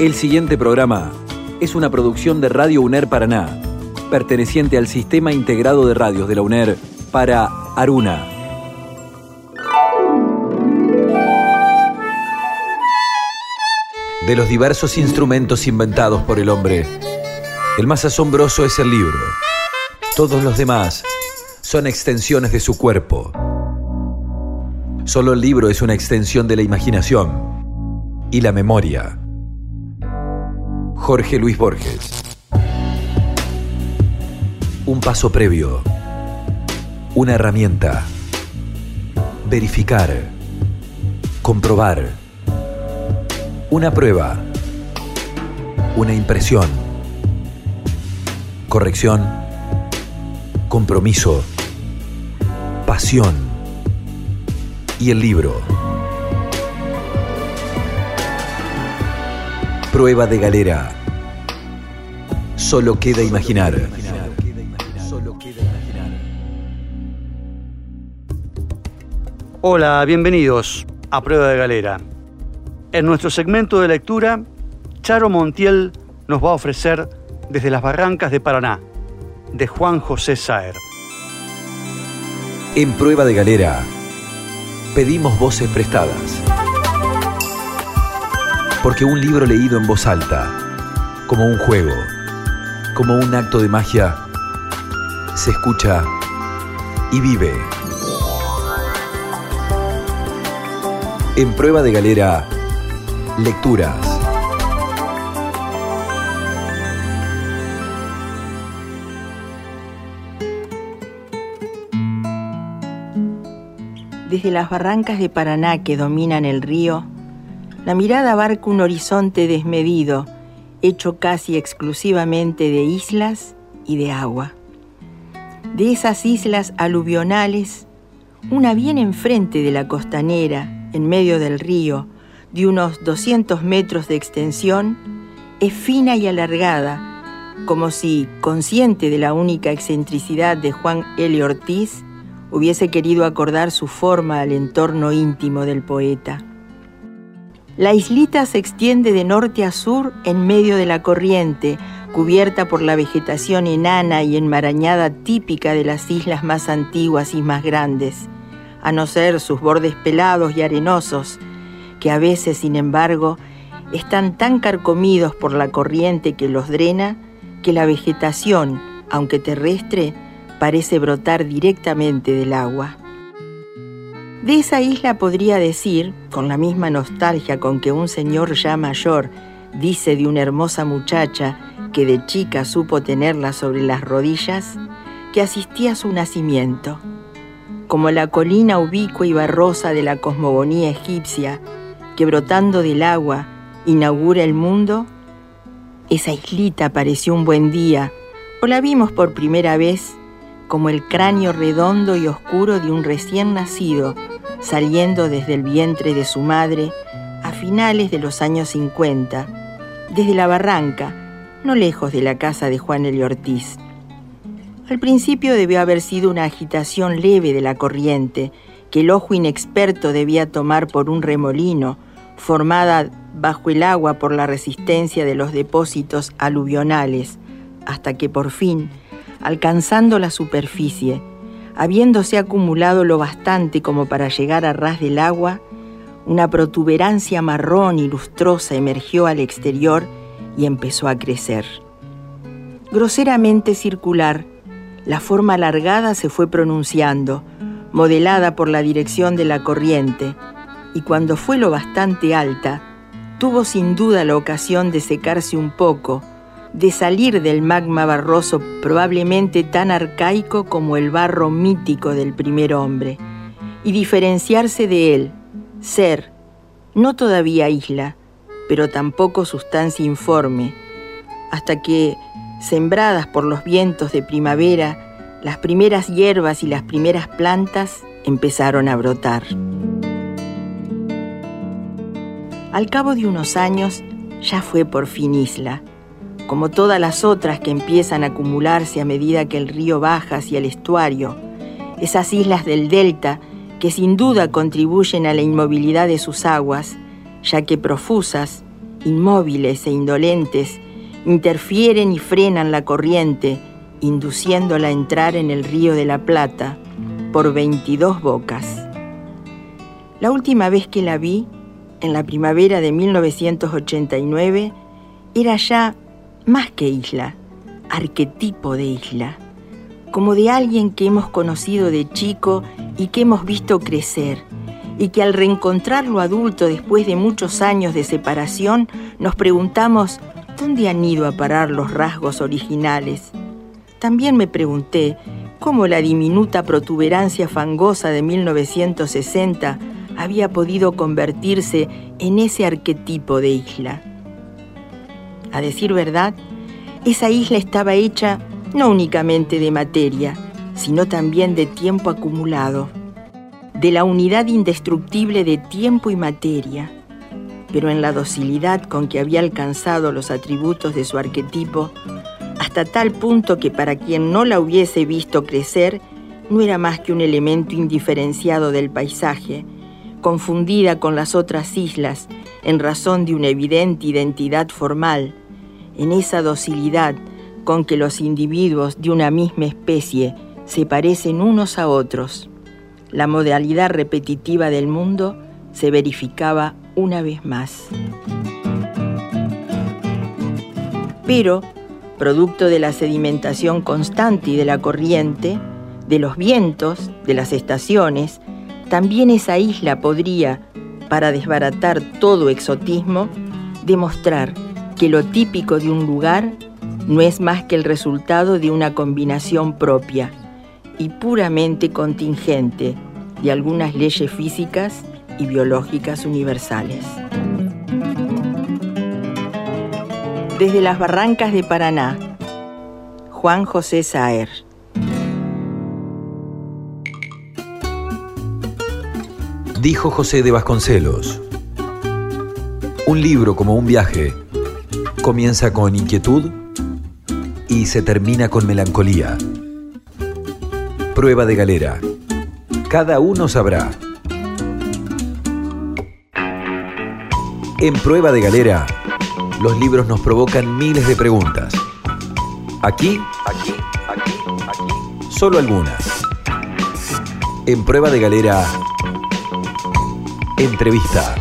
El siguiente programa es una producción de Radio UNER Paraná, perteneciente al Sistema Integrado de Radios de la UNER para Aruna. De los diversos instrumentos inventados por el hombre, el más asombroso es el libro. Todos los demás son extensiones de su cuerpo. Solo el libro es una extensión de la imaginación y la memoria. Jorge Luis Borges. Un paso previo. Una herramienta. Verificar. Comprobar. Una prueba. Una impresión. Corrección. Compromiso. Pasión. Y el libro. Prueba de galera. Solo queda imaginar. Hola, bienvenidos a Prueba de Galera. En nuestro segmento de lectura, Charo Montiel nos va a ofrecer Desde las Barrancas de Paraná, de Juan José Saer. En Prueba de Galera, pedimos voces prestadas. Porque un libro leído en voz alta, como un juego, como un acto de magia, se escucha y vive. En prueba de galera, lecturas. Desde las barrancas de Paraná que dominan el río, la mirada abarca un horizonte desmedido, hecho casi exclusivamente de islas y de agua. De esas islas aluvionales, una bien enfrente de la costanera, en medio del río, de unos 200 metros de extensión, es fina y alargada, como si, consciente de la única excentricidad de Juan L. Ortiz, hubiese querido acordar su forma al entorno íntimo del poeta. La islita se extiende de norte a sur en medio de la corriente, cubierta por la vegetación enana y enmarañada típica de las islas más antiguas y más grandes, a no ser sus bordes pelados y arenosos, que a veces, sin embargo, están tan carcomidos por la corriente que los drena que la vegetación, aunque terrestre, parece brotar directamente del agua. De esa isla podría decir, con la misma nostalgia con que un señor ya mayor dice de una hermosa muchacha que de chica supo tenerla sobre las rodillas, que asistía a su nacimiento. Como la colina ubicua y barrosa de la cosmogonía egipcia, que brotando del agua inaugura el mundo, esa islita pareció un buen día, o la vimos por primera vez como el cráneo redondo y oscuro de un recién nacido, saliendo desde el vientre de su madre a finales de los años 50, desde la barranca, no lejos de la casa de Juan L. Ortiz. Al principio debió haber sido una agitación leve de la corriente, que el ojo inexperto debía tomar por un remolino, formada bajo el agua por la resistencia de los depósitos aluvionales, hasta que por fin, alcanzando la superficie, habiéndose acumulado lo bastante como para llegar a ras del agua, una protuberancia marrón y lustrosa emergió al exterior y empezó a crecer. Groseramente circular, la forma alargada se fue pronunciando, modelada por la dirección de la corriente, y cuando fue lo bastante alta, tuvo sin duda la ocasión de secarse un poco, de salir del magma barroso probablemente tan arcaico como el barro mítico del primer hombre, y diferenciarse de él, ser, no todavía isla, pero tampoco sustancia informe, hasta que, sembradas por los vientos de primavera, las primeras hierbas y las primeras plantas empezaron a brotar. Al cabo de unos años ya fue por fin isla, como todas las otras que empiezan a acumularse a medida que el río baja hacia el estuario, esas islas del delta que sin duda contribuyen a la inmovilidad de sus aguas, ya que profusas inmóviles e indolentes, interfieren y frenan la corriente, induciéndola a entrar en el río de la Plata por 22 bocas. La última vez que la vi, en la primavera de 1989, era ya más que isla, arquetipo de isla, como de alguien que hemos conocido de chico y que hemos visto crecer, y que al reencontrarlo adulto después de muchos años de separación, nos preguntamos dónde han ido a parar los rasgos originales. También me pregunté cómo la diminuta protuberancia fangosa de 1960 había podido convertirse en ese arquetipo de isla. A decir verdad, esa isla estaba hecha no únicamente de materia, sino también de tiempo acumulado, de la unidad indestructible de tiempo y materia, pero en la docilidad con que había alcanzado los atributos de su arquetipo, hasta tal punto que para quien no la hubiese visto crecer, no era más que un elemento indiferenciado del paisaje, confundida con las otras islas en razón de una evidente identidad formal, en esa docilidad con que los individuos de una misma especie se parecen unos a otros. La modalidad repetitiva del mundo se verificaba una vez más. Pero, producto de la sedimentación constante y de la corriente, de los vientos, de las estaciones, también esa isla podría, para desbaratar todo exotismo, demostrar que lo típico de un lugar no es más que el resultado de una combinación propia y puramente contingente de algunas leyes físicas y biológicas universales. Desde las barrancas de Paraná, Juan José Saer. Dijo José de Vasconcelos, un libro como un viaje comienza con inquietud y se termina con melancolía. Prueba de galera. Cada uno sabrá. En Prueba de Galera, los libros nos provocan miles de preguntas. Aquí, aquí, aquí, aquí, solo algunas. En Prueba de Galera, Entrevista.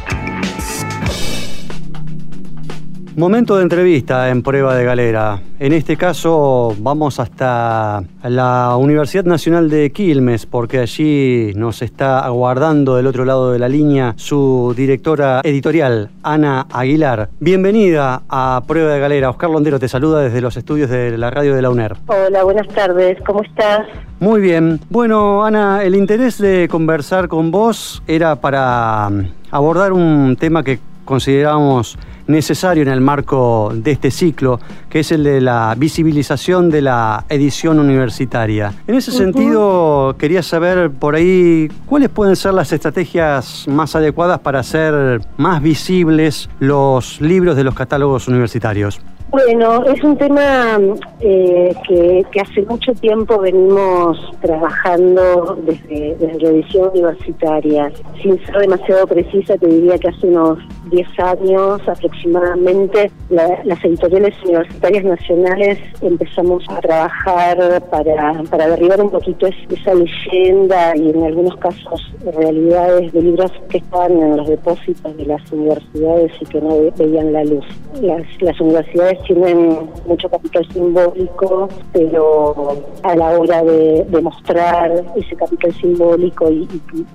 Momento de entrevista en prueba de galera. En este caso vamos hasta la Universidad Nacional de Quilmes porque allí nos está aguardando del otro lado de la línea su directora editorial, Ana Aguilar. Bienvenida a Prueba de Galera. Oscar Londero te saluda desde los estudios de la radio de la UNER. Hola, buenas tardes. ¿Cómo estás? Muy bien. Bueno, Ana, el interés de conversar con vos era para abordar un tema que consideramos necesario en el marco de este ciclo, que es el de la visibilización de la edición universitaria. En ese sentido, quería saber por ahí cuáles pueden ser las estrategias más adecuadas para hacer más visibles los libros de los catálogos universitarios. Bueno, es un tema eh, que, hace mucho tiempo venimos trabajando desde, la edición universitaria. Sin ser demasiado precisa, te diría que hace unos 10 años aproximadamente las editoriales universitarias nacionales empezamos a trabajar para, para derribar un poquito esa leyenda y en algunos casos realidades de libros que estaban en los depósitos de las universidades y que no veían la luz. Las, las universidades tienen mucho capital simbólico, pero a la hora de, mostrar ese capital simbólico y,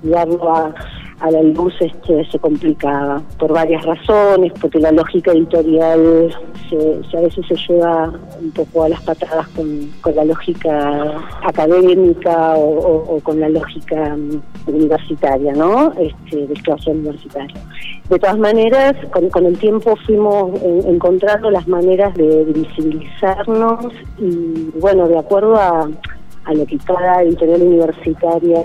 darlo a, la luz este, se complicaba por varias razones, porque la lógica editorial se, a veces se lleva un poco a las patadas con, la lógica académica o, con la lógica mm, universitaria, ¿no? Este, del clase universitario. De todas maneras, con, el tiempo fuimos encontrando las maneras de, visibilizarnos y, bueno, de acuerdo a, lo que cada editorial universitaria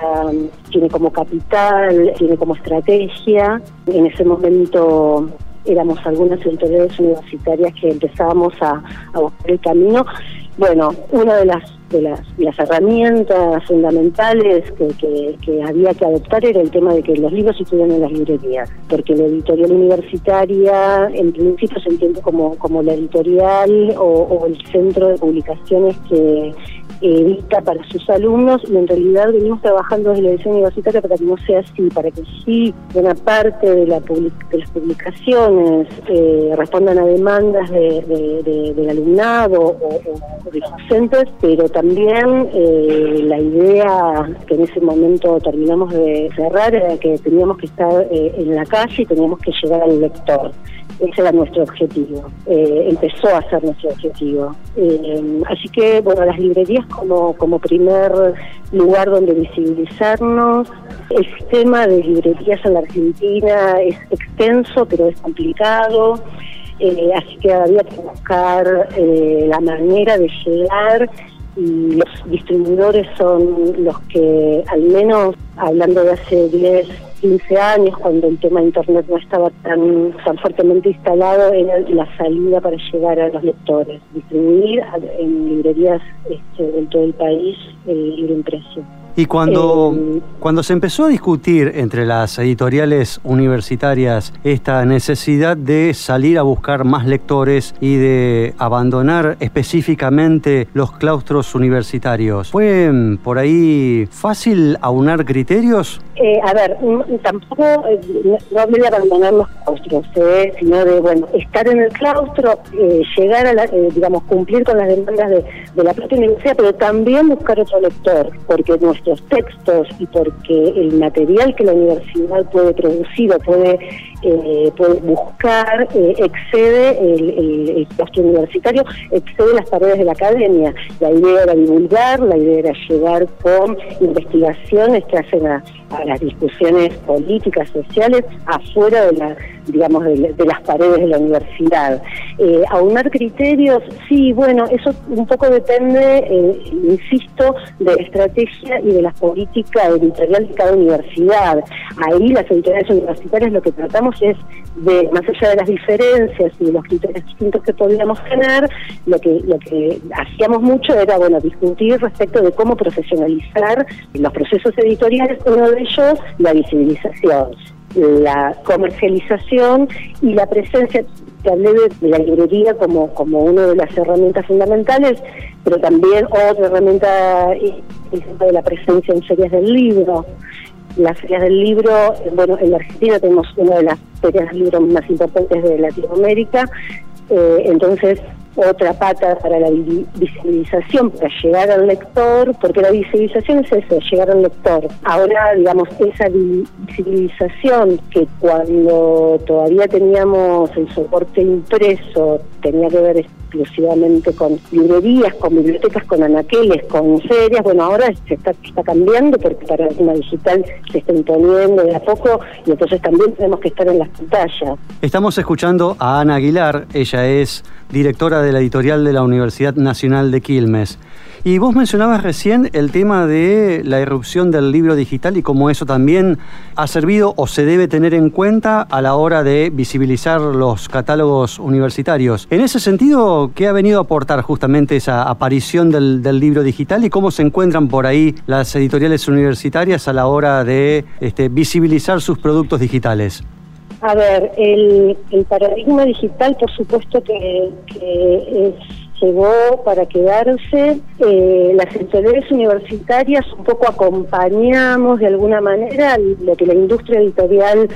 tiene como capital, tiene como estrategia. En ese momento éramos algunas editoriales universitarias que empezábamos a, a buscar el camino. Bueno, una de las de las, herramientas fundamentales que, había que adoptar era el tema de que los libros estuvieran en las librerías, porque la editorial universitaria en principio se entiende como, como la editorial o, o el centro de publicaciones que edita para sus alumnos y en realidad venimos trabajando desde la edición universitaria para que no sea así, para que sí una parte de, la de las publicaciones eh, respondan a demandas de, del alumnado o, de los docentes, pero también eh, la idea que en ese momento terminamos de cerrar era que teníamos que estar eh, en la calle y teníamos que llegar al lector. Ese era nuestro objetivo, eh, empezó a ser nuestro objetivo. Así que, bueno, las librerías como, como primer lugar donde visibilizarnos. El sistema de librerías en la Argentina es extenso, pero es complicado. Así que había que buscar la manera de llegar y los distribuidores son los que, al menos hablando de hace 10, 15 años, cuando el tema de Internet no estaba tan, tan fuertemente instalado, era la salida para llegar a los lectores, distribuir en librerías este, de todo el país el libro impreso. Y cuando, eh, cuando se empezó a discutir entre las editoriales universitarias esta necesidad de salir a buscar más lectores y de abandonar específicamente los claustros universitarios, ¿fue mm, por ahí fácil aunar criterios? Eh, a ver, tampoco eh, no hablé de abandonar los claustros, sino de bueno estar en el claustro, llegar a digamos cumplir con las demandas de, de la propia universidad, pero también buscar otro lector, porque nuestro textos y porque el material que la universidad puede producir o puede, eh, puede buscar eh, excede el, el, el universitario, excede las paredes de la academia. La idea era divulgar, la idea era llegar con investigaciones que hacen a, las discusiones políticas, sociales, afuera de la digamos, de, las paredes de la universidad. Eh, aunar criterios, sí, bueno, eso un poco depende, eh, insisto, de estrategia y de la política editorial de cada universidad. Ahí las editoriales universitarias lo que tratamos es de, más allá de las diferencias y de los criterios distintos que podíamos tener, lo que, lo que hacíamos mucho era, bueno, discutir respecto de cómo profesionalizar los procesos editoriales, uno de ellos la visibilización, la comercialización y la presencia, que hablé de, la librería como, como una de las herramientas fundamentales, pero también otra herramienta es de la presencia en ferias del libro. Las ferias del libro, bueno, en Argentina tenemos una de las ferias del libro más importantes de Latinoamérica, eh, entonces otra pata para la visibilización, para llegar al lector, porque la visibilización es eso, llegar al lector. Ahora, digamos, esa visibilización que cuando todavía teníamos el soporte impreso tenía que ver exclusivamente con librerías, con bibliotecas, con anaqueles, con ferias. Bueno, ahora se está, está cambiando porque para la digital se está imponiendo de a poco y entonces también tenemos que estar en las pantallas. Estamos escuchando a Ana Aguilar, ella es directora de la editorial de la Universidad Nacional de Quilmes. Y vos mencionabas recién el tema de la irrupción del libro digital y cómo eso también ha servido o se debe tener en cuenta a la hora de visibilizar los catálogos universitarios. En ese sentido, ¿qué ha venido a aportar justamente esa aparición del, libro digital y cómo se encuentran por ahí las editoriales universitarias a la hora de este, visibilizar sus productos digitales? A ver, el, paradigma digital, por supuesto que, llegó para quedarse. Eh, las editoriales universitarias un poco acompañamos de alguna manera lo que la industria editorial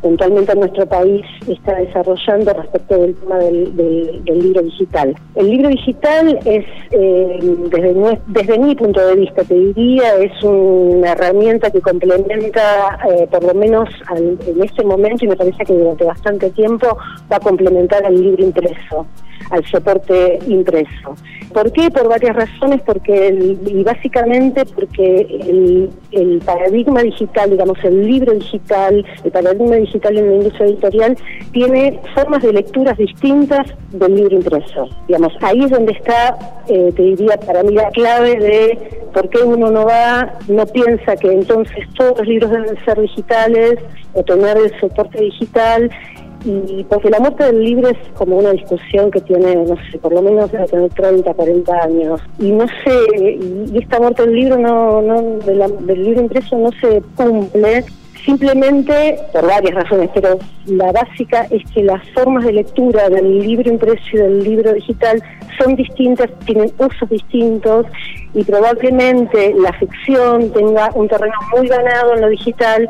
puntualmente en nuestro país está desarrollando respecto del tema del, libro digital. El libro digital es, eh, desde, desde mi punto de vista, te diría, es una herramienta que complementa, eh, por lo menos en este momento, y me parece que durante bastante tiempo, va a complementar al libro impreso al soporte impreso. ¿Por qué? Por varias razones, porque y básicamente porque el, el, paradigma digital, digamos, el libro digital, el paradigma digital en la industria editorial, tiene formas de lecturas distintas del libro impreso. Digamos, ahí es donde está, eh, te diría, para mí la clave de por qué uno no va, no piensa que entonces todos los libros deben ser digitales o tener el soporte digital y porque la muerte del libro es como una discusión que tiene, no sé, por lo menos debe tener 30, 40 años. Y no sé, y esta muerte del libro, no, no del libro impreso no se cumple simplemente por varias razones, pero la básica es que las formas de lectura del libro impreso y del libro digital son distintas, tienen usos distintos y probablemente la ficción tenga un terreno muy ganado en lo digital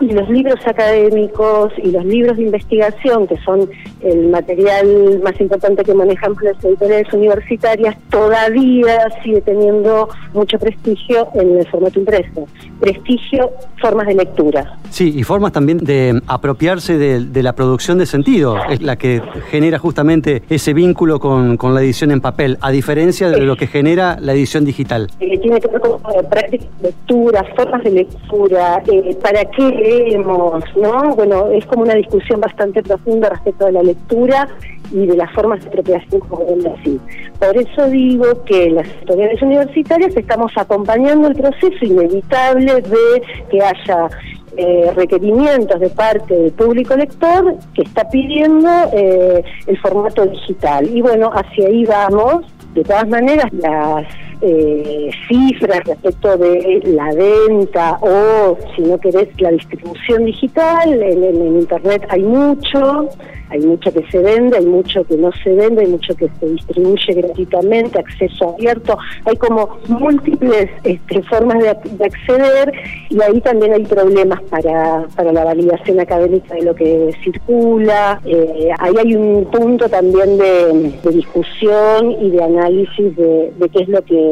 y los libros académicos y los libros de investigación, que son el material más importante que manejan las editoriales universitarias, todavía sigue teniendo mucho prestigio en el formato impreso. Prestigio, formas de lectura. Sí, y formas también de apropiarse de, la producción de sentido, es la que genera justamente ese vínculo con, la edición en papel, a diferencia de lo que genera la edición digital. Eh, tiene que ver con eh, prácticas de lectura, formas de lectura, eh, para qué leemos, ¿no? Bueno, es como una discusión bastante profunda respecto de la lectura y de las formas de apropiación, como así. Por eso digo que las autoridades universitarias estamos acompañando el proceso inevitable de que haya eh, requerimientos de parte del público lector que está pidiendo eh, el formato digital. Y bueno, hacia ahí vamos. De todas maneras, las eh, cifras respecto de la venta o, si no querés, la distribución digital. En, Internet hay mucho, hay mucho que se vende, hay mucho que no se vende, hay mucho que se distribuye gratuitamente, acceso abierto. Hay como múltiples este, formas de, acceder y ahí también hay problemas para, para la validación académica de lo que circula. Eh, ahí hay un punto también de, discusión y de análisis de qué es lo que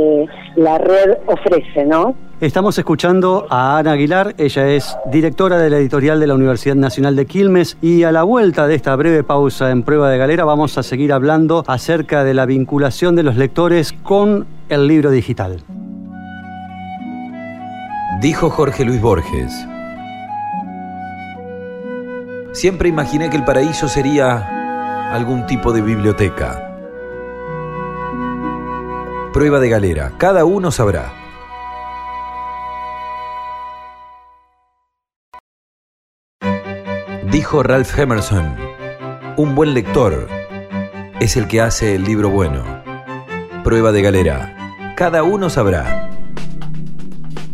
la red ofrece, ¿no? Estamos escuchando a Ana Aguilar, ella es directora de la editorial de la Universidad Nacional de Quilmes y a la vuelta de esta breve pausa en prueba de galera vamos a seguir hablando acerca de la vinculación de los lectores con el libro digital. Dijo Jorge Luis Borges. Siempre imaginé que el paraíso sería algún tipo de biblioteca Prueba de galera. Cada uno sabrá. Dijo Ralph Emerson, un buen lector es el que hace el libro bueno. Prueba de galera. Cada uno sabrá.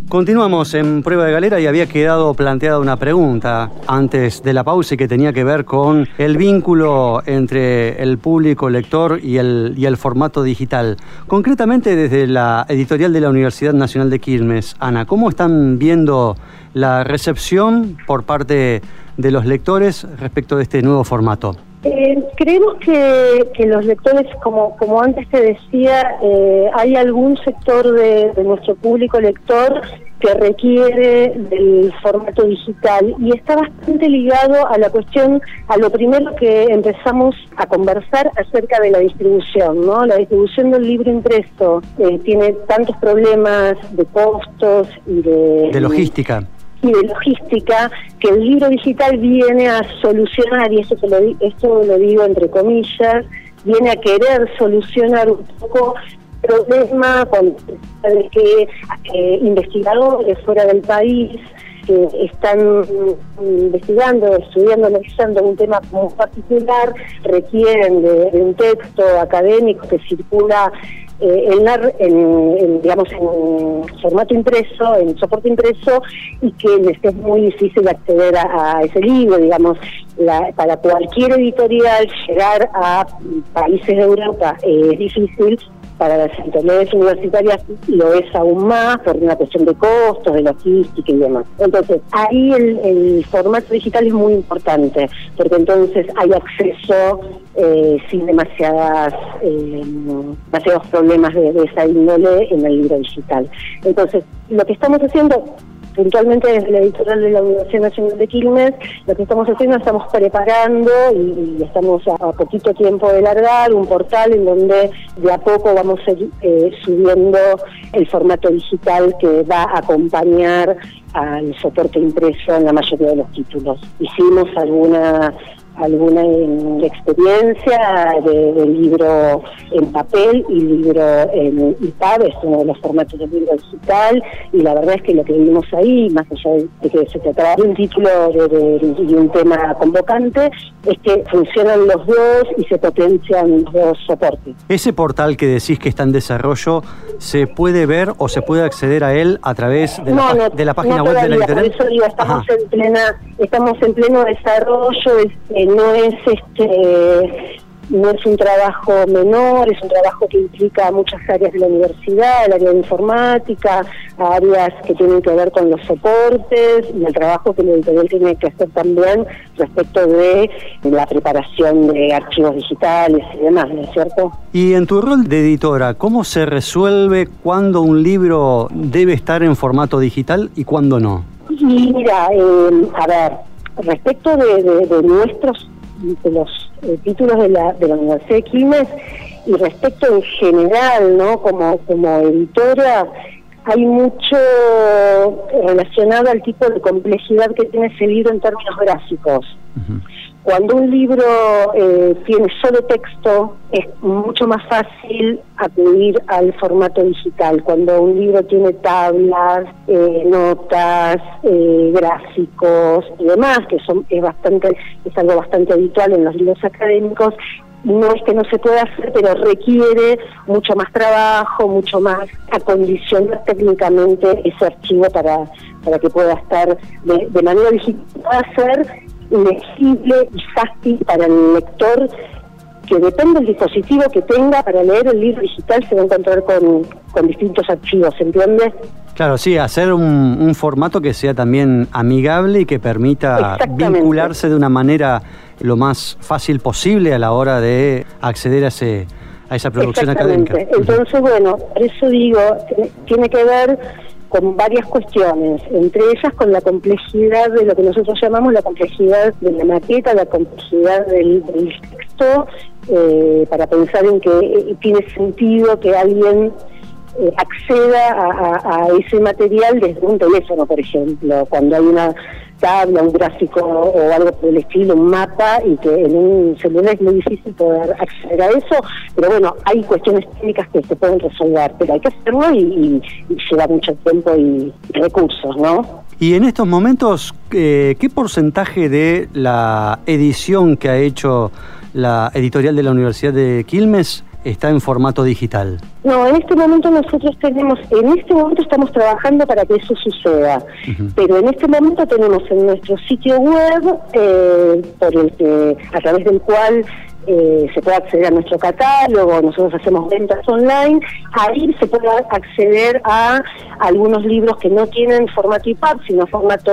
Continuamos en prueba de galera y había quedado planteada una pregunta antes de la pausa que tenía que ver con el vínculo entre el público lector y el, y el formato digital. Concretamente desde la editorial de la Universidad Nacional de Quilmes. Ana, ¿cómo están viendo la recepción por parte de los lectores respecto de este nuevo formato? Eh, creemos que, los lectores, como, como antes te decía, eh, hay algún sector de, nuestro público lector que requiere del formato digital y está bastante ligado a la cuestión, a lo primero que empezamos a conversar acerca de la distribución, ¿no? La distribución del libro impreso eh, tiene tantos problemas de costos y de... De logística y de logística que el libro digital viene a solucionar, y esto, lo, esto lo digo entre comillas, viene a querer solucionar un poco el problema con que eh, investigadores fuera del país que están investigando, estudiando, analizando un tema como particular, requieren de un texto académico que circula eh, en, digamos, en formato impreso, en soporte impreso, y que les es muy difícil acceder a, ese libro, digamos, para cualquier editorial llegar a países de Europa es difícil, para las editoriales universitarias lo es aún más por una cuestión de costos, de logística y demás. Entonces, ahí el, formato digital es muy importante, porque entonces hay acceso eh, sin demasiadas eh, demasiados problemas de, de esa índole en el libro digital. Entonces, lo que estamos haciendo puntualmente desde la editorial de la Universidad Nacional de Quilmes, lo que estamos haciendo, estamos preparando y, estamos a, poquito tiempo de largar un portal en donde de a poco vamos a ir eh, subiendo el formato digital que va a acompañar al soporte impreso en la mayoría de los títulos. Hicimos algunas alguna eh, experiencia de, libro en papel y libro en IPAB, es uno de los formatos del libro digital, y la verdad es que lo que vimos ahí, más allá de que se trataba de un título y un tema convocante, es que funcionan los dos y se potencian los dos soportes. Ese portal que decís que está en desarrollo, ¿se puede ver o se puede acceder a él a través de, la, de la, página web de la Internet? Por eso digo, estamos, en plena, estamos en pleno desarrollo, este, no es este no es un trabajo menor, es un trabajo que implica muchas áreas de la universidad, el área de informática, áreas que tienen que ver con los soportes y el trabajo que el editorial tiene que hacer también respecto de la preparación de archivos digitales y demás, ¿no es cierto? Y en tu rol de editora, ¿cómo se resuelve cuándo un libro debe estar en formato digital y cuándo no? Mira, eh, a ver, respecto de, nuestros de los eh, títulos de la, de la Universidad de Quilmes y respecto en general, ¿no? Como, como editora, hay mucho relacionado al tipo de complejidad que tiene ese libro en términos gráficos. Cuando un libro eh, tiene solo texto, es mucho más fácil acudir al formato digital. Cuando un libro tiene tablas, eh, notas, eh, gráficos y demás, que son es bastante es algo bastante habitual en los libros académicos, no es que no se pueda hacer, pero requiere mucho más trabajo, mucho más acondicionar técnicamente ese archivo para, para que pueda estar de, manera digital, pueda ser legible y fácil para el lector que depende del dispositivo que tenga para leer el libro digital se va a encontrar con, con distintos archivos, ¿entiendes? Claro, sí, hacer un, formato que sea también amigable y que permita vincularse de una manera lo más fácil posible a la hora de acceder a, ese, a esa producción académica. Entonces, bueno, por eso digo, tiene que ver con varias cuestiones, entre ellas con la complejidad de lo que nosotros llamamos la complejidad de la maqueta, la complejidad del, texto, eh, para pensar en que eh, tiene sentido que alguien eh, acceda a, ese material desde un teléfono, por ejemplo, cuando hay una tabla, un gráfico o algo por el estilo, un mapa, y que en un celular es muy difícil poder acceder a eso, pero bueno, hay cuestiones técnicas que se pueden resolver, pero hay que hacerlo y, lleva mucho tiempo y recursos, ¿no? Y en estos momentos, eh, ¿qué porcentaje de la edición que ha hecho la editorial de la Universidad de Quilmes está en formato digital? No, en este momento nosotros tenemos, en este momento estamos trabajando para que eso suceda, pero en este momento tenemos en nuestro sitio web, eh, por el que, a través del cual eh, se puede acceder a nuestro catálogo, nosotros hacemos ventas online, ahí se puede acceder a algunos libros que no tienen formato IPAP, sino formato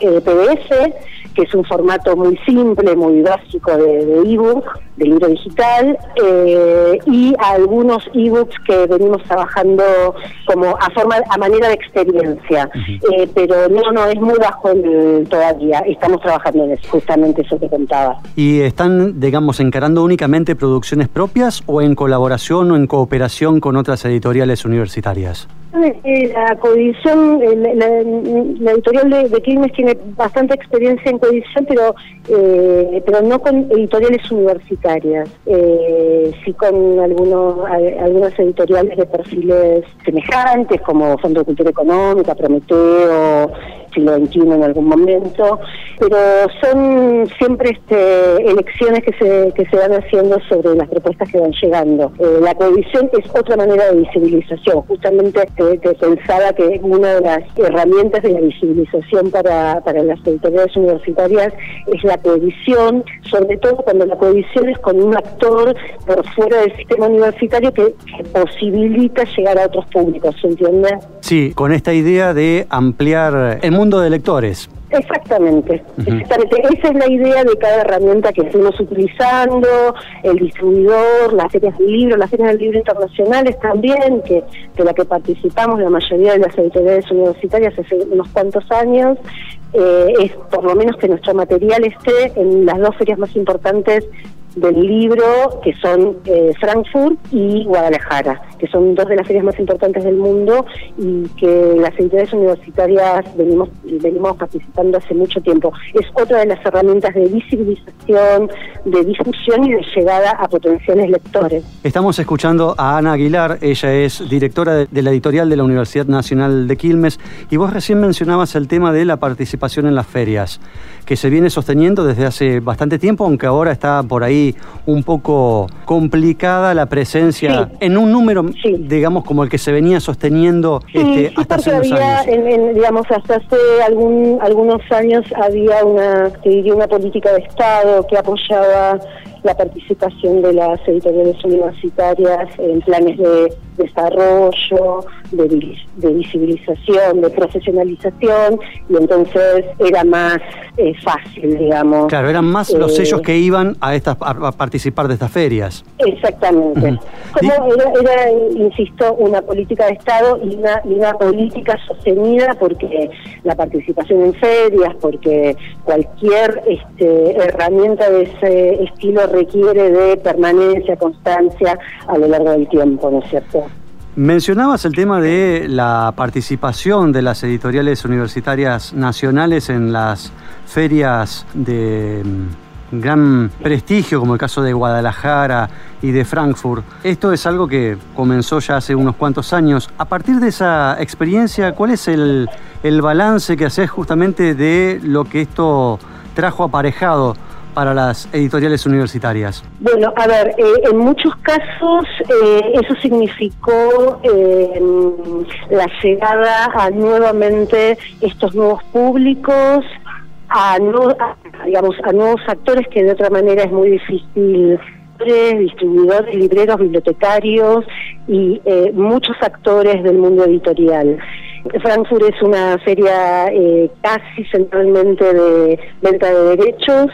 eh, PDF, que es un formato muy simple, muy básico de ebook, de, libro digital, eh, y algunos ebooks que venimos trabajando como a forma, a manera de experiencia. Eh, pero no, no, es muy bajo todavía. Estamos trabajando en eso, justamente eso que contaba. ¿Y están, digamos, encarando únicamente producciones propias o en colaboración o en cooperación con otras editoriales universitarias? Eh, la coedición, la, editorial de, de tiene bastante experiencia en coedición, pero eh, pero no con editoriales universitarias, eh, sí con algunos algunas editoriales de perfiles semejantes, como Fondo de Cultura Económica, Prometeo, siglo XXI en algún momento, pero son siempre este, elecciones que se, que se van haciendo sobre las propuestas que van llegando. Eh, la coedición es otra manera de visibilización, justamente que pensaba que una de las herramientas de la visibilización para, para las editoriales universitarias es la coedición, sobre todo cuando la coedición es con un actor por fuera del sistema universitario que, posibilita llegar a otros públicos, ¿se entiende? Sí, con esta idea de ampliar el mundo de lectores. Exactamente, Esa es la idea de cada herramienta que estamos utilizando, el distribuidor, las ferias del libro, las ferias del libro internacionales también, que de la que participamos la mayoría de las editoriales universitarias hace unos cuantos años, eh, es por lo menos que nuestro material esté en las dos ferias más importantes del libro, que son eh, Frankfurt y Guadalajara, que son dos de las ferias más importantes del mundo y que las editoriales universitarias venimos, venimos participando hace mucho tiempo. Es otra de las herramientas de visibilización, de difusión y de llegada a potenciales lectores. Estamos escuchando a Ana Aguilar, ella es directora de la editorial de la Universidad Nacional de Quilmes y vos recién mencionabas el tema de la participación en las ferias, que se viene sosteniendo desde hace bastante tiempo, aunque ahora está por ahí un poco complicada la presencia en un número, digamos, como el que se venía sosteniendo este, hasta hace unos años. digamos, hasta hace algún, algunos años había una, una política de Estado que apoyaba la participación de las editoriales universitarias en planes de desarrollo, de, visibilización, de profesionalización, y entonces era más eh, fácil, digamos. Claro, eran más los eh, sellos que iban a, estas, a participar de estas ferias. Exactamente. Como era, insisto, una política de Estado y una, y una política sostenida porque la participación en ferias, porque cualquier este, herramienta de ese estilo requiere de permanencia, constancia a lo largo del tiempo, ¿no es cierto? Mencionabas el tema de la participación de las editoriales universitarias nacionales en las ferias de mm, gran prestigio, como el caso de Guadalajara y de Frankfurt. Esto es algo que comenzó ya hace unos cuantos años. A partir de esa experiencia, ¿cuál es el, el balance que haces justamente de lo que esto trajo aparejado para las editoriales universitarias? Bueno, a ver, eh, en muchos casos eh, eso significó eh, la llegada a nuevamente estos nuevos públicos, a, digamos, a nuevos actores que de otra manera es muy difícil distribuidores, libreros, bibliotecarios y muchos actores del mundo editorial. Frankfurt es una feria casi centralmente de venta de derechos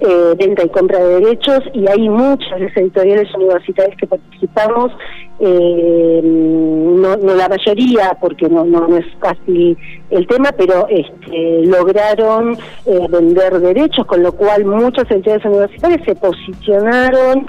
eh, venta y compra de derechos y hay muchas editoriales universitarias que participamos, eh, no, la mayoría porque no, no, es fácil el tema, pero este, lograron eh, vender derechos, con lo cual muchas editoriales universitarias se posicionaron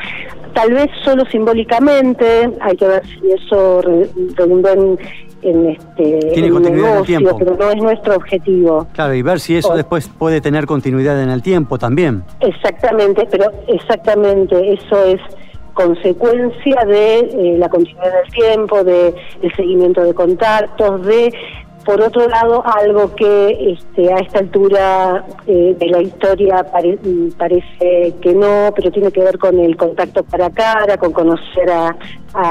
tal vez solo simbólicamente, hay que ver si eso redundó en en este Tiene continuidad en el tiempo. pero no es nuestro objetivo. Claro, y ver si eso después puede tener continuidad en el tiempo también. Exactamente, pero exactamente, eso es consecuencia de eh, la continuidad del tiempo, de el seguimiento de contactos, de por otro lado, algo que este, a esta altura eh, de la historia parece que no, pero tiene que ver con el contacto cara a cara, con conocer a,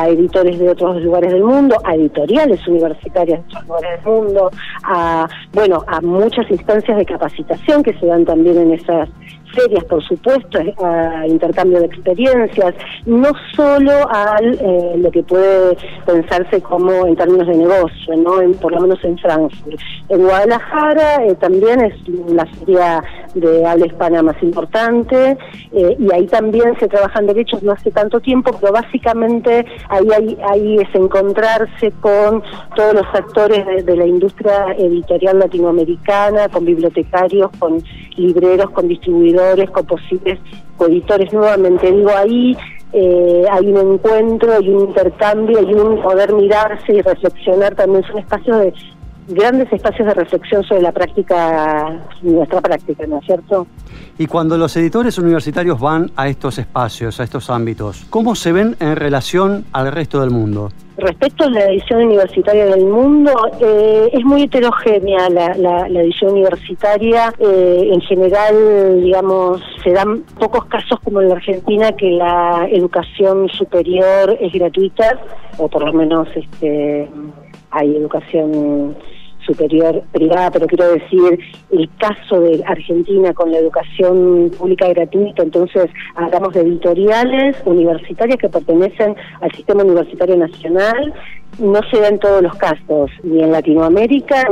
editores de otros lugares del mundo, a editoriales universitarias de otros lugares del mundo, a bueno, a muchas instancias de capacitación que se dan también en esas ferias, por supuesto, a intercambio de experiencias, no solo a eh, lo que puede pensarse como en términos de negocio, no en, por lo menos en Frankfurt. En Guadalajara eh, también es la feria de habla hispana más importante eh, y ahí también se trabajan derechos no hace tanto tiempo, pero básicamente ahí, ahí, es encontrarse con todos los actores de la industria editorial latinoamericana, con bibliotecarios, con libreros, con distribuidores, con posibles coeditores. Nuevamente digo, ahí eh, hay un encuentro y un intercambio y un poder mirarse y reflexionar también. Son espacios de grandes espacios de reflexión sobre la práctica, nuestra práctica, ¿no es cierto? Y cuando los editores universitarios van a estos espacios, a estos ámbitos, ¿cómo se ven en relación al resto del mundo? Respecto a la edición universitaria del mundo, eh, es muy heterogénea la, edición universitaria. Eh, en general, digamos, se dan pocos casos como en la Argentina que la educación superior es gratuita, o por lo menos este, hay educación superior privada, pero quiero decir el caso de Argentina con la educación pública gratuita, entonces hablamos de editoriales universitarias que pertenecen al sistema universitario nacional no se da en todos los casos, ni en Latinoamérica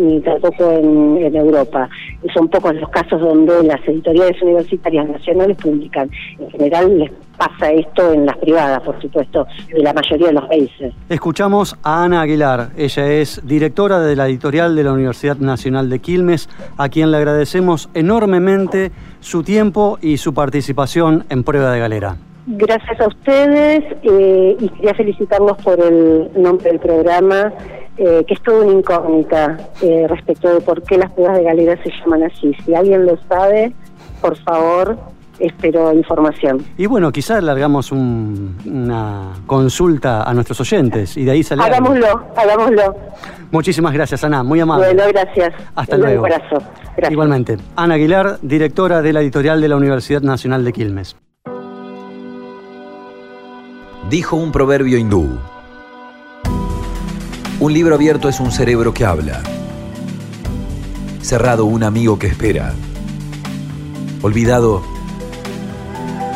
ni, tampoco en, Europa. Son pocos los casos donde las editoriales universitarias nacionales publican. En general les pasa esto en las privadas, por supuesto, de la mayoría de los países. Escuchamos a Ana Aguilar. Ella es directora de la editorial de la Universidad Nacional de Quilmes, a quien le agradecemos enormemente su tiempo y su participación en Prueba de Galera. Gracias a ustedes eh, y quería felicitarlos por el nombre del programa, eh, que es todo una incógnita eh, respecto de por qué las pruebas de galera se llaman así. Si alguien lo sabe, por favor, espero información. Y bueno, quizás largamos una consulta a nuestros oyentes y de ahí sale. Hagámoslo, hagámoslo. Muchísimas gracias, Ana, muy amable. Bueno, gracias. Hasta luego. Un abrazo. Igualmente. Ana Aguilar, directora de la editorial de la Universidad Nacional de Quilmes. Dijo un proverbio hindú. Un libro abierto es un cerebro que habla. Cerrado un amigo que espera. Olvidado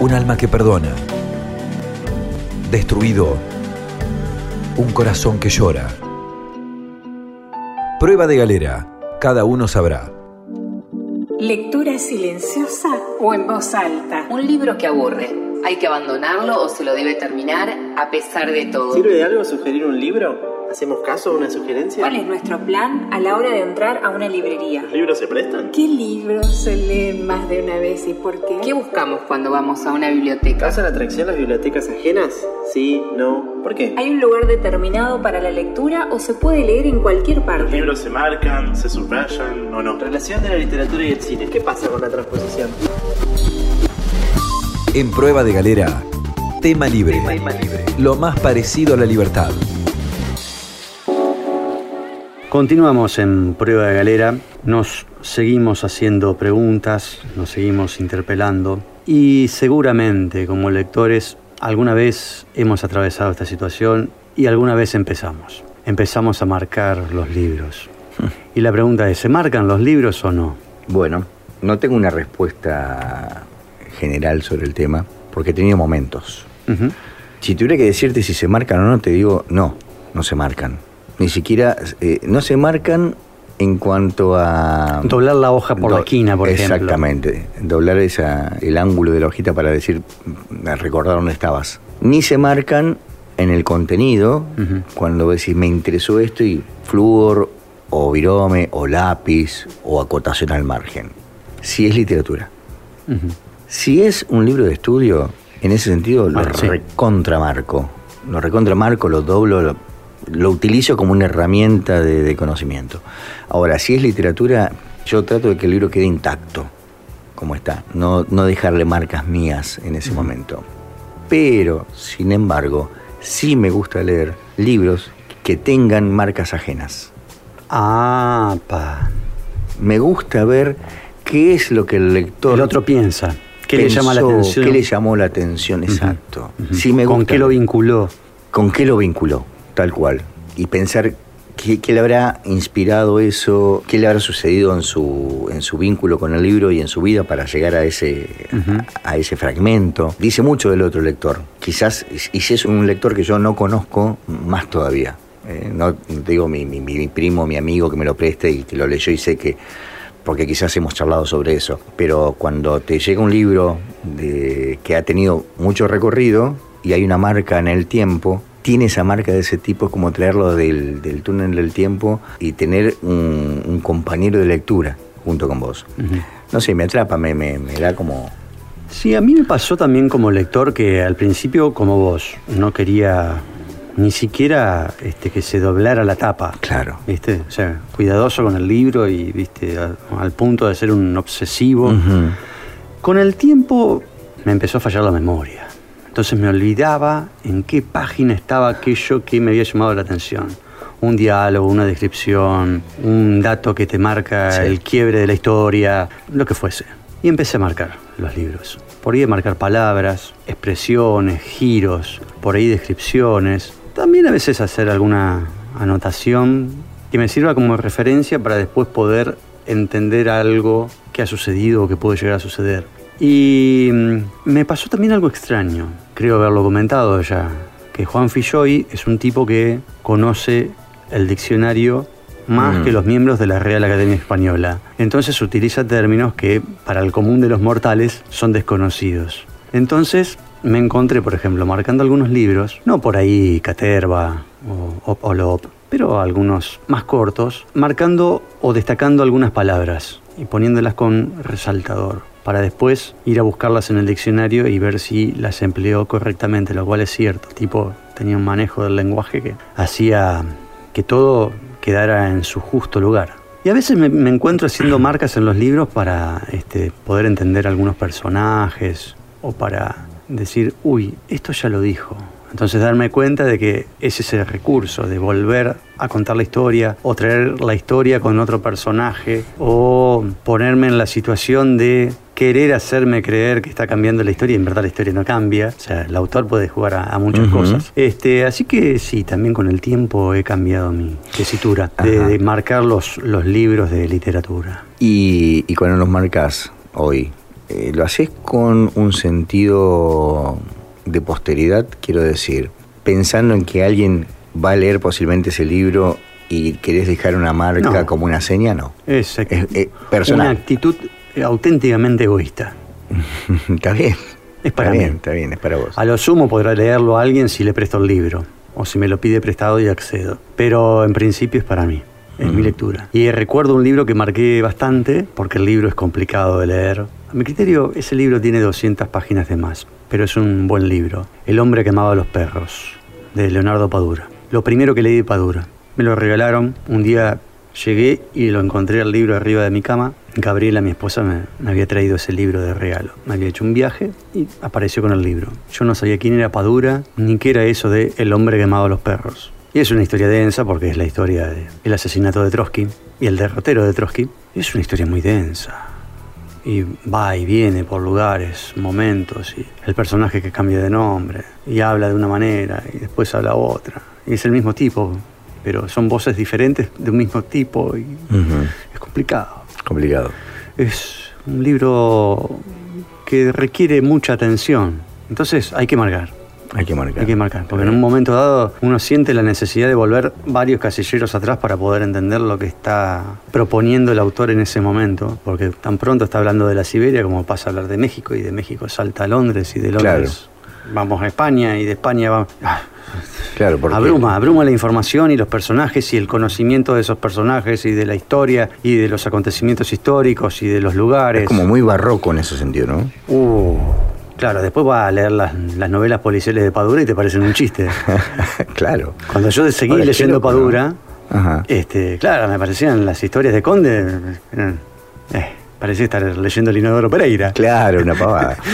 un alma que perdona. Destruido un corazón que llora. Prueba de galera. Cada uno sabrá. Lectura silenciosa o en voz alta. Un libro que aburre ¿Hay que abandonarlo o se lo debe terminar a pesar de todo? ¿Sirve de algo sugerir un libro? ¿Hacemos caso a una sugerencia? ¿Cuál es nuestro plan a la hora de entrar a una librería? ¿Los libros se prestan? ¿Qué libros se leen más de una vez y por qué? ¿Qué buscamos cuando vamos a una biblioteca? ¿Causan atracción las bibliotecas ajenas? Sí, no. ¿Por qué? ¿Hay un lugar determinado para la lectura o se puede leer en cualquier parte? ¿Los libros se marcan, se subrayan o no? Relación de la literatura y el cine. ¿Qué pasa con la transposición? En Prueba de Galera, tema libre. Lo más parecido a la libertad. Continuamos en Prueba de Galera, nos seguimos haciendo preguntas, nos seguimos interpelando y seguramente como lectores alguna vez hemos atravesado esta situación y alguna vez empezamos. Empezamos a marcar los libros. Y la pregunta es, ¿se marcan los libros o no? Bueno, no tengo una respuesta general sobre el tema, porque he tenido momentos. Si tuviera que decirte si se marcan o no, te digo, no, no se marcan. Ni siquiera, eh, no se marcan en cuanto a... Doblar la hoja por la esquina, por exactamente, ejemplo. Exactamente, doblar esa, el ángulo de la hojita para decir, recordar dónde estabas. Ni se marcan en el contenido, cuando decís, me interesó esto y flúor o virome o lápiz o acotación al margen. Si es literatura. Si es un libro de estudio, en ese sentido lo recontramarco. Lo recontramarco, lo doblo, lo, utilizo como una herramienta de, conocimiento. Ahora, si es literatura, yo trato de que el libro quede intacto, como está, no, no dejarle marcas mías en ese momento. Pero, sin embargo, sí me gusta leer libros que tengan marcas ajenas. Ah, pa. Me gusta ver qué es lo que el lector... El otro piensa. ¿Qué le llama la atención? ¿Qué le llamó la atención? Exacto. ¿Con qué lo vinculó? ¿Con qué lo vinculó? Tal cual. Y pensar qué, le habrá inspirado eso, qué le habrá sucedido en su, en su vínculo con el libro y en su vida para llegar a ese, a, ese fragmento. Dice mucho del otro lector. Quizás, y si es un lector que yo no conozco, más todavía. Eh, no digo mi, mi primo, mi amigo que me lo preste y que lo leyó y sé que porque quizás hemos charlado sobre eso, pero cuando te llega un libro de, que ha tenido mucho recorrido y hay una marca en el tiempo, tiene esa marca de ese tipo, es como traerlo del, túnel del tiempo y tener un, compañero de lectura junto con vos. No sé, me atrapa, me, me, me da como... Sí, a mí me pasó también como lector que al principio, como vos, no quería ni siquiera este, que se doblara la tapa. Claro. ¿Viste? O sea, cuidadoso con el libro y, ¿viste? al punto de ser un obsesivo. Con el tiempo me empezó a fallar la memoria. Entonces me olvidaba en qué página estaba aquello que me había llamado la atención. Un diálogo, una descripción, un dato que te marca el quiebre de la historia, lo que fuese. Y empecé a marcar los libros. Por ahí a marcar palabras, expresiones, giros, por ahí descripciones, también a veces hacer alguna anotación que me sirva como referencia para después poder entender algo que ha sucedido o que puede llegar a suceder. Y mm, me pasó también algo extraño, creo haberlo comentado ya, que Juan Filloy es un tipo que conoce el diccionario más Mm. que los miembros de la Real Academia Española. Entonces utiliza términos que para el común de los mortales son desconocidos. Entonces me encontré, por ejemplo, marcando algunos libros, no por ahí Caterva o, o, o Lop, pero algunos más cortos, marcando o destacando algunas palabras y poniéndolas con resaltador para después ir a buscarlas en el diccionario y ver si las empleó correctamente, lo cual es cierto. Tipo tenía un manejo del lenguaje que hacía que todo quedara en su justo lugar. Y a veces me, me encuentro haciendo marcas en los libros para este, poder entender algunos personajes o para decir, uy, esto ya lo dijo. Entonces darme cuenta de que es ese recurso de volver a contar la historia o traer la historia con otro personaje o ponerme en la situación de querer hacerme creer que está cambiando la historia y en verdad la historia no cambia. O sea, el autor puede jugar a, a muchas cosas. Este, así que sí, también con el tiempo he cambiado mi tesitura de, de marcar los, los libros de literatura. Y, y cuando los marcas hoy, eh, ¿lo haces con un sentido de posteridad? Quiero decir, pensando en que alguien va a leer posiblemente ese libro y querés dejar una marca No. como una seña, no. Es, Es, eh, una personal. actitud eh, auténticamente egoísta. está bien. Es para está mí. bien, está bien, es para vos. A lo sumo podrá leerlo a alguien si le presto el libro o si me lo pide prestado y accedo. Pero en principio es para mí, es mi lectura. Y recuerdo un libro que marqué bastante porque el libro es complicado de leer. A mi criterio, ese libro tiene 200 páginas de más, pero es un buen libro. El hombre que amaba a los perros, de Leonardo Padura. Lo primero que leí de Padura. Me lo regalaron, un día llegué y lo encontré el libro arriba de mi cama. Gabriela, mi esposa, me, me había traído ese libro de regalo. Me había hecho un viaje y apareció con el libro. Yo no sabía quién era Padura, ni qué era eso de El hombre que amaba a los perros. Y es una historia densa porque es la historia del asesinato de Trotsky y el derrotero de Trotsky. Es una historia muy densa y va y viene por lugares, momentos, y el personaje que cambia de nombre, y habla de una manera, y después habla otra, y es el mismo tipo, pero son voces diferentes de un mismo tipo, y es complicado. Complicado. Es un libro que requiere mucha atención, entonces hay que marcar. Hay que marcar. Hay que marcar, porque en un momento dado uno siente la necesidad de volver varios casilleros atrás para poder entender lo que está proponiendo el autor en ese momento, porque tan pronto está hablando de la Siberia como pasa a hablar de México y de México salta a Londres y de Londres vamos a España y de España vamos... Ah, Claro, porque Abruma, abruma la información y los personajes y el conocimiento de esos personajes y de la historia y de los acontecimientos históricos y de los lugares. es como muy barroco en ese sentido, ¿no? Uh, claro, después vas a leer las, las novelas policiales de Padura y te parecen un chiste. claro. Cuando yo seguí Ahora, leyendo Padura, este, claro, me parecían las historias de Conde. eh, parecía estar leyendo el Inodoro Pereira. Claro, una pavada.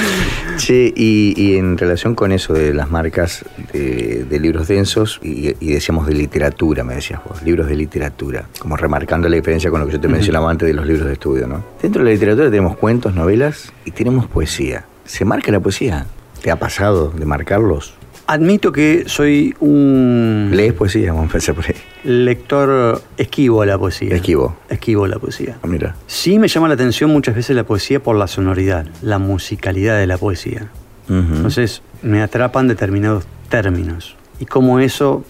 Che, y, y en relación con eso de las marcas de, de libros densos, y, y decíamos de literatura, me decías vos, libros de literatura, como remarcando la diferencia con lo que yo te mencionaba antes de los libros de estudio, ¿no? Dentro de la literatura tenemos cuentos, novelas y tenemos poesía. ¿Se marca la poesía? ¿Te ha pasado de marcarlos? Admito que soy un ¿Lees poesía? Vamos a empezar por ahí. lector esquivo a la poesía. Esquivo. Esquivo a la poesía. Ah, mira. Sí me llama la atención muchas veces la poesía por la sonoridad, la musicalidad de la poesía. Entonces me atrapan determinados términos y cómo eso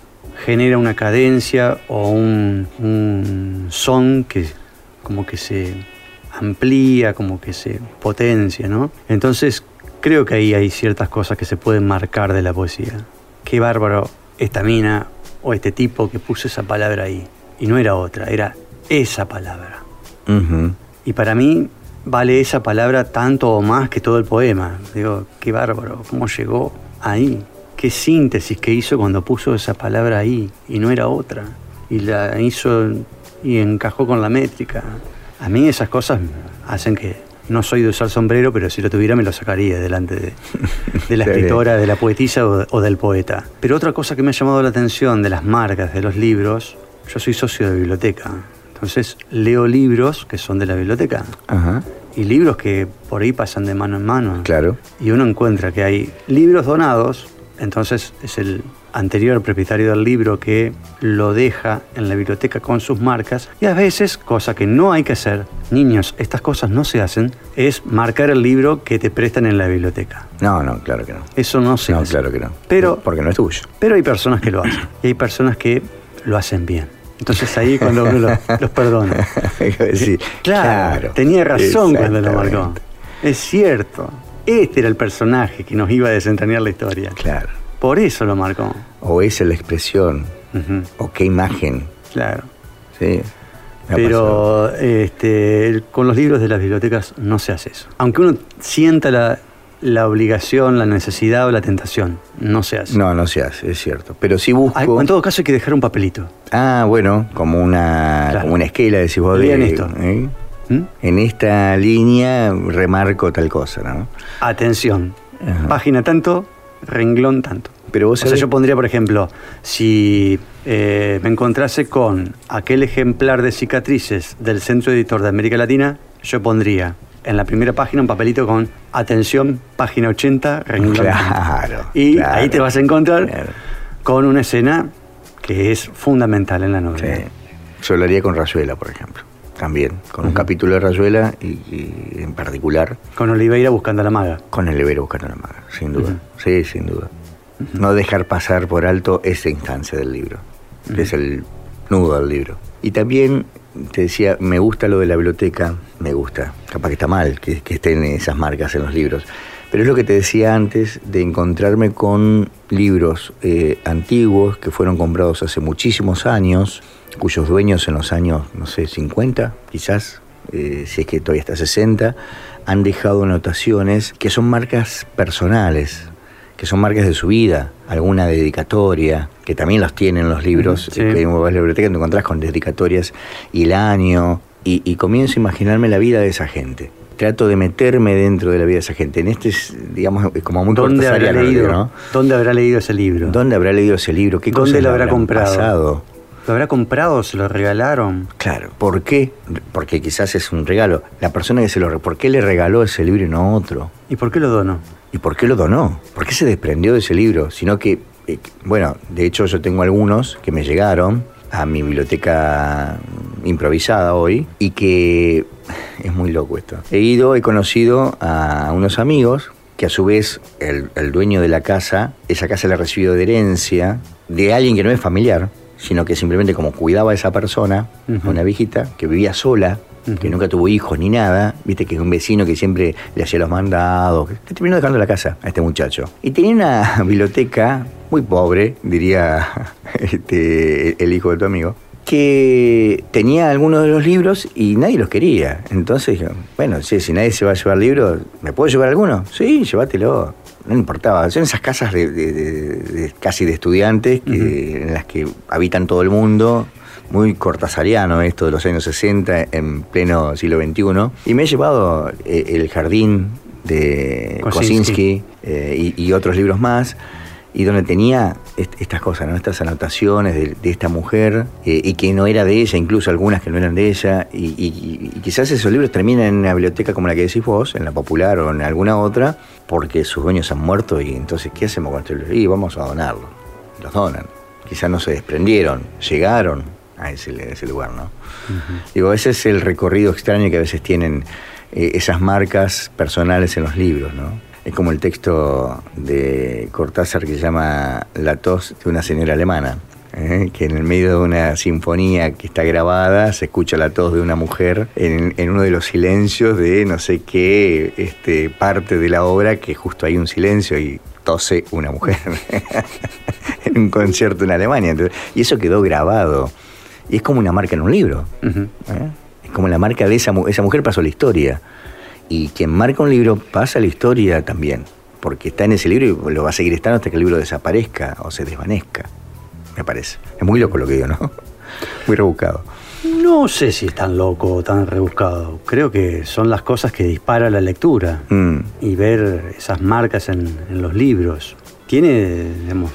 genera una cadencia o un, un son que como que se amplía, como que se potencia, ¿no? Entonces creo que ahí hay ciertas cosas que se pueden marcar de la poesía. Qué bárbaro esta mina o este tipo que puso esa palabra ahí. Y no era otra, era esa palabra. Y para mí vale esa palabra tanto o más que todo el poema. Digo, qué bárbaro, cómo llegó ahí. Qué síntesis que hizo cuando puso esa palabra ahí y no era otra. Y la hizo y encajó con la métrica. A mí esas cosas hacen que no soy de usar sombrero, pero si lo tuviera me lo sacaría delante de, de la escritora, de la poetisa o, o del poeta. Pero otra cosa que me ha llamado la atención de las marcas de los libros, yo soy socio de biblioteca. Entonces leo libros que son de la biblioteca Ajá. y libros que por ahí pasan de mano en mano. Claro. Y uno encuentra que hay libros donados entonces es el anterior propietario del libro que lo deja en la biblioteca con sus marcas y a veces, cosa que no hay que hacer, niños, estas cosas no se hacen, es marcar el libro que te prestan en la biblioteca. No, no, claro que no. Eso no se No, hace. claro que no. Pero, Porque no es tuyo. pero hay personas que lo hacen y hay personas que lo hacen bien. Entonces ahí cuando uno lo- los perdona. Sí, Claro, tenía razón cuando lo marcó. Es cierto. Este era el personaje que nos iba a desentrañar la historia. Claro. Por eso lo marcó. O esa es la expresión, o qué imagen. Claro. Sí. Pero este, con los libros de las bibliotecas no se hace eso. Aunque uno sienta la, la obligación, la necesidad o la tentación, no se hace. No, no se hace, es cierto. Pero sí busco. En todo caso hay que dejar un papelito. Ah, bueno, como una, Claro. como una esquela, decís vos. Lean de- esto. ¿eh? ¿Mm? En esta línea remarco tal cosa, ¿no? Atención. Ajá. Página tanto, renglón tanto. Pero vos O sea, yo pondría, por ejemplo, si eh, me encontrase con aquel ejemplar de cicatrices del Centro Editor de América Latina, yo pondría en la primera página un papelito con atención, página 80, renglón. Claro, Y claro, ahí te vas a encontrar claro. con una escena que es fundamental en la Sí. novela. Yo lo haría con Rayuela, por ejemplo. También, con un capítulo de Rayuela y, y en particular Con Oliveira buscando a la maga. con el Ibero buscando la maga, sin duda. Sí, sin duda. No dejar pasar por alto esa instancia del libro, que es el nudo del libro. Y también te decía, me gusta lo de la biblioteca, me gusta. Capaz que está mal que, que estén esas marcas en los libros. Pero es lo que te decía antes de encontrarme con libros eh, antiguos que fueron comprados hace muchísimos años, cuyos dueños en los años, no sé, 50, quizás, eh, si es que todavía está 60, han dejado anotaciones que son marcas personales, que son marcas de su vida, alguna dedicatoria, que también los tienen los libros, sí. eh, que vas a la biblioteca te encontrás con dedicatorias y el año, y, y comienzo a imaginarme la vida de esa gente. Trato de meterme dentro de la vida de esa gente. En este, es, digamos, como muy ¿Dónde habrá, leído, ¿no? ¿Dónde habrá leído ese libro? ¿Dónde habrá leído ese libro? ¿Qué ¿Dónde lo habrá comprado? pasado? ¿Lo habrá comprado? ¿Se lo regalaron? Claro. ¿Por qué? Porque quizás es un regalo. La persona que se lo... ¿Por qué le regaló ese libro y no otro? ¿Y por qué lo donó? ¿Y por qué lo donó? ¿Por qué se desprendió de ese libro? Sino que, eh, bueno, de hecho yo tengo algunos que me llegaron a mi biblioteca improvisada hoy y que es muy loco esto. He ido, he conocido a unos amigos que a su vez el, el dueño de la casa, esa casa la ha recibido de herencia de alguien que no es familiar, sino que simplemente como cuidaba a esa persona, una viejita que vivía sola, que nunca tuvo hijos ni nada, viste que es un vecino que siempre le hacía los mandados, terminó dejando la casa a este muchacho. Y tenía una biblioteca muy pobre, diría este, el hijo de tu amigo, que tenía algunos de los libros y nadie los quería. Entonces, bueno, sí, si nadie se va a llevar libros, ¿me puedo llevar alguno? Sí, llévatelo. No importaba. Son esas casas de, de- casi de estudiantes que, en las que habitan todo el mundo. Muy cortasariano esto de los años 60 en pleno siglo XXI. Y me he llevado eh, El Jardín de Kosinski. Kosinski eh, y, y otros libros más y donde tenía est- estas cosas, ¿no? estas anotaciones de, de esta mujer eh, y que no era de ella, incluso algunas que no eran de ella, y, y- y quizás esos libros terminan en una biblioteca como la que decís vos, en la popular o en alguna otra, porque sus dueños han muerto y entonces, ¿qué hacemos con estos libros? Y vamos a donarlos, los donan. Quizás no se desprendieron, llegaron a ese, a ese lugar, ¿no? Digo, ese es el recorrido extraño que a veces tienen eh, esas marcas personales en los libros, ¿no? Es como el texto de Cortázar que se llama La tos de una señora alemana, ¿eh? que en el medio de una sinfonía que está grabada se escucha la tos de una mujer en, en uno de los silencios de no sé qué este, parte de la obra que justo hay un silencio y tose una mujer en un concierto en Alemania. Entonces, y eso quedó grabado. Y es como una marca en un libro. ¿eh? Es como la marca de esa, esa mujer pasó la historia. Y quien marca un libro pasa la historia también. Porque está en ese libro y lo va a seguir estando hasta que el libro desaparezca o se desvanezca. Me parece. Es muy loco lo que digo, ¿no? Muy rebuscado. No sé si es tan loco o tan rebuscado. Creo que son las cosas que dispara la lectura Mm. y ver esas marcas en, en los libros. Tiene, digamos,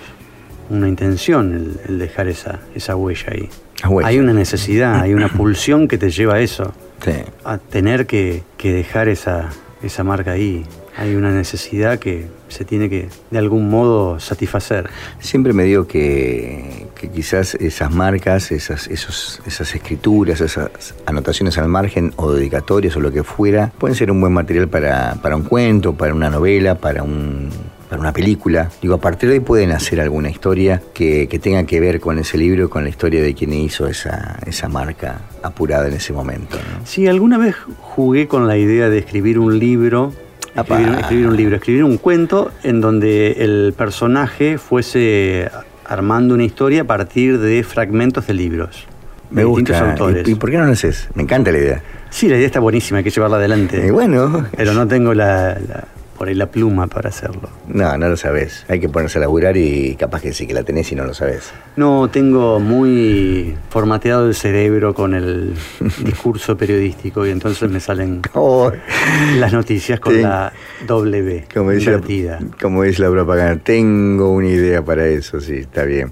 una intención el, el dejar esa, esa huella ahí. Huella. Hay una necesidad, hay una pulsión que te lleva a eso, Sí. a tener que, que dejar esa, esa marca ahí. Hay una necesidad que se tiene que de algún modo satisfacer. Siempre me digo que, que quizás esas marcas, esas, esos, esas escrituras, esas anotaciones al margen o dedicatorias o lo que fuera, pueden ser un buen material para, para un cuento, para una novela, para un para una película. Digo, a partir de ahí pueden hacer alguna historia que, que tenga que ver con ese libro, con la historia de quien hizo esa, esa marca apurada en ese momento. ¿no? Sí, alguna vez jugué con la idea de escribir un libro. Escribir, un libro, escribir un cuento en donde el personaje fuese armando una historia a partir de fragmentos de libros. Me de gusta. autores. ¿Y, y por qué no lo haces? Me encanta la idea. Sí, la idea está buenísima, hay que llevarla adelante. Eh, bueno, Pero no tengo la, la- por ahí la pluma para hacerlo. no, no lo sabes. Hay que ponerse a laburar y capaz que sí que la tenés y no lo sabes. No, tengo muy formateado el cerebro con el discurso periodístico y entonces me salen Oh, las noticias con Sí. la W como dice, la, como dice la propaganda, tengo una idea para eso, sí, está bien.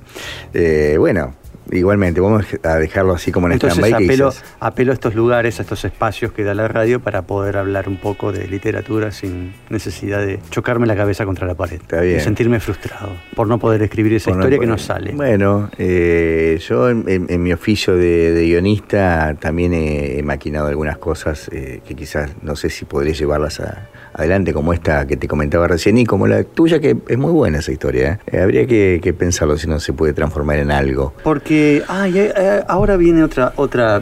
Eh, bueno, igualmente, vamos a dejarlo así como en Entonces stand-by. que apelo, apelo a estos lugares, a estos espacios que da la radio para poder hablar un poco de literatura sin necesidad de chocarme la cabeza contra la pared. Está bien. Y sentirme frustrado por no poder escribir esa Por historia que no sale. Bueno, eh, yo en, en- en mi oficio de, de guionista también he, he maquinado algunas cosas eh, que quizás no sé si podré llevarlas a- adelante, como esta que te comentaba recién y como la tuya, que es muy buena esa historia. ¿eh? Eh, habría que, que pensarlo si no se puede transformar en algo. Porque eh, eh, ahora viene otra, otra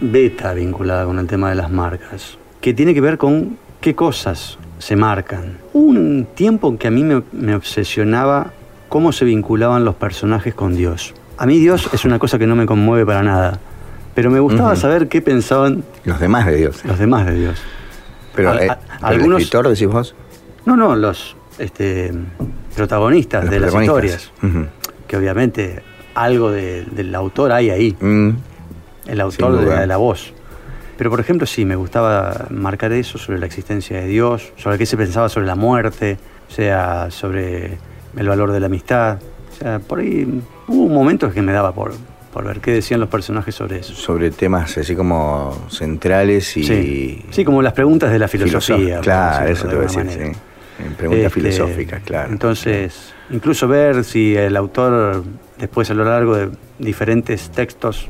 beta vinculada con el tema de las marcas, que tiene que ver con qué cosas se marcan. Un tiempo que a mí me, me obsesionaba cómo se vinculaban los personajes con Dios. A mí Dios es una cosa que no me conmueve para nada, pero me gustaba saber qué pensaban Los demás de Dios. los demás de Dios. Pero, A- eh, a- pero algunos- el escritor, decís vos. No, no, los este, protagonistas Los de las historias, que obviamente algo de- del autor hay ahí. Mm, el autor de la, la voz. Pero por ejemplo sí, me gustaba marcar eso sobre la existencia de Dios, sobre qué se pensaba sobre la muerte, o sea, sobre el valor de la amistad. O sea, por ahí hubo momentos que me daba por, por ver qué decían los personajes sobre eso. sobre temas así como centrales y. Sí. sí, como las preguntas de la filosofía. Claro, eso te voy a decir, sí. En Preguntas Este, filosóficas, claro. Entonces, incluso ver si el autor después a lo largo de diferentes textos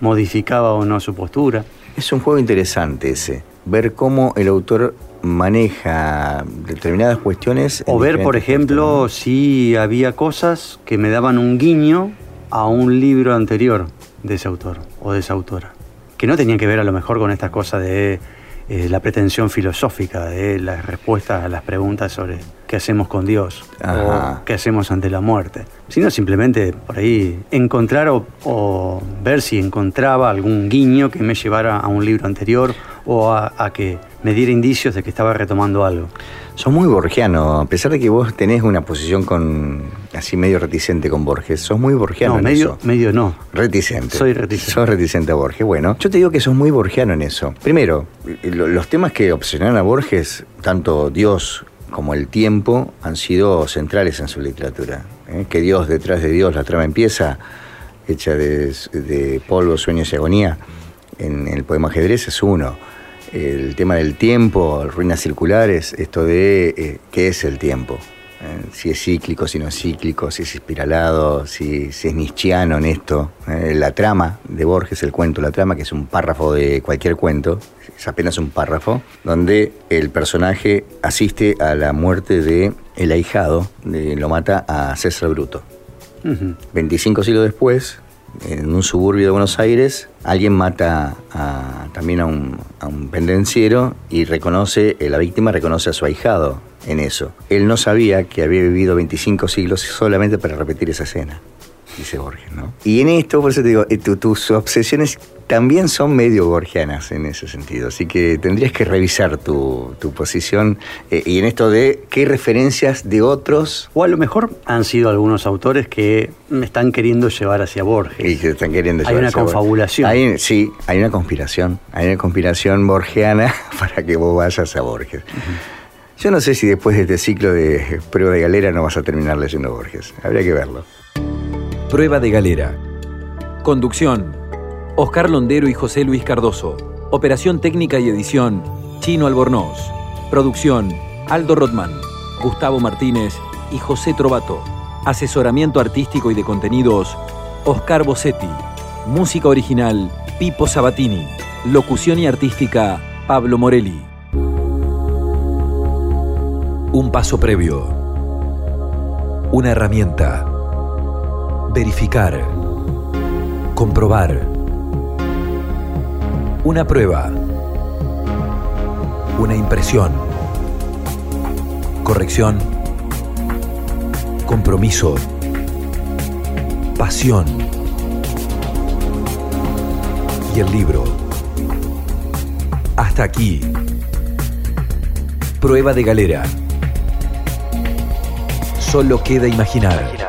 modificaba o no su postura. Es un juego interesante ese. Ver cómo el autor maneja determinadas cuestiones. O ver, por ejemplo, si había cosas que me daban un guiño a un libro anterior de ese autor o de esa autora. Que no tenían que ver a lo mejor con estas cosas de eh, la pretensión filosófica, de las respuestas a las preguntas sobre qué hacemos con Dios Ajá. o qué hacemos ante la muerte. Sino simplemente por ahí encontrar o, o ver si encontraba algún guiño que me llevara a un libro anterior o a, a que me diera indicios de que estaba retomando algo. Sos muy borgiano, a pesar de que vos tenés una posición con así medio reticente con Borges. Sos muy borgiano no, en medio, eso. medio no. Reticente. Soy reticente. Sos reticente a Borges. Bueno, yo te digo que sos muy borgiano en eso. Primero, lo- los temas que obsesionaron a Borges, tanto Dios como el tiempo, han sido centrales en su literatura. ¿eh? Que Dios detrás de Dios, la trama empieza, hecha de, de polvo, sueños y agonía, en el poema ajedrez es uno. El tema del tiempo, ruinas circulares, esto de eh, qué es el tiempo. Eh, si es cíclico, si no es cíclico, si es espiralado, si, si es nietzscheano en esto. Eh, la trama de Borges, el cuento, la trama, que es un párrafo de cualquier cuento, es apenas un párrafo, donde el personaje asiste a la muerte de el ahijado, de- lo mata a César Bruto. Ujú. 25 siglos después, en un suburbio de Buenos Aires, alguien mata a- también a un, a un pendenciero y reconoce, eh, la víctima reconoce a su ahijado en eso. Él no sabía que había vivido 25 siglos solamente para repetir esa escena, dice Borges, ¿no? Y en esto, por eso te digo, eh, tu- tus obsesiones también son medio borgianas en ese sentido, así que tendrías que revisar tu, tu posición eh, y en esto de qué referencias de otros O a lo mejor han sido algunos autores que me están queriendo llevar hacia Borges. Y que están queriendo Hay llevar una esa bola. confabulación. Hay- sí, hay una conspiración. Hay una conspiración borgiana para que vos vayas a Borges. Yo no sé si después de este ciclo de prueba de galera no vas a terminar leyendo Borges. Habría que verlo. Prueba de galera. Conducción. Oscar Londero y José Luis Cardoso. Operación técnica y edición. Chino Albornoz. Producción. Aldo Rodman, Gustavo Martínez y José Trovato. Asesoramiento artístico y de contenidos, Oscar Bossetti. Música original, Pipo Sabatini. Locución y artística, Pablo Morelli. Un paso previo. Una herramienta. Verificar. Comprobar. Una prueba. Una impresión. Corrección. Compromiso. Pasión. Y el libro. Hasta aquí. Prueba de galera. Solo queda imaginar.